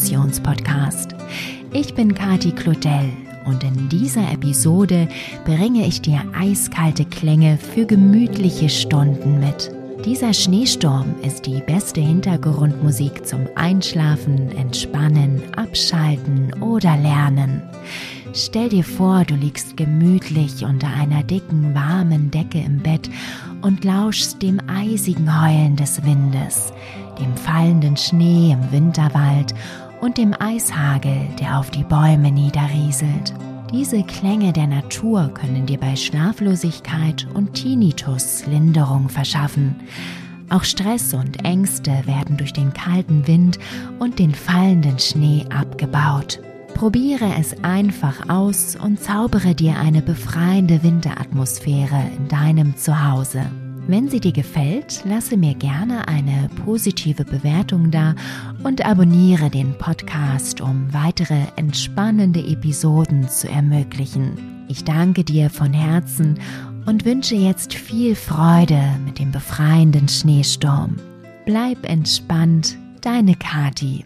Meditationspodcast. Ich bin Kati Claudel und in dieser Episode bringe ich dir eiskalte Klänge für gemütliche Stunden mit. Dieser Schneesturm ist die beste Hintergrundmusik zum Einschlafen, Entspannen, Abschalten oder Lernen. Stell dir vor, du liegst gemütlich unter einer dicken, warmen Decke im Bett und lauschst dem eisigen Heulen des Windes, dem fallenden Schnee im Winterwald und dem Eishagel, der auf die Bäume niederrieselt. Diese Klänge der Natur können dir bei Schlaflosigkeit und Tinnitus Linderung verschaffen. Auch Stress und Ängste werden durch den kalten Wind und den fallenden Schnee abgebaut. Probiere es einfach aus und zaubere dir eine befreiende Winteratmosphäre in deinem Zuhause. Wenn sie dir gefällt, lasse mir gerne eine positive Bewertung da und abonniere den Podcast, um weitere entspannende Episoden zu ermöglichen. Ich danke dir von Herzen und wünsche jetzt viel Freude mit dem befreienden Schneesturm. Bleib entspannt, deine Kati.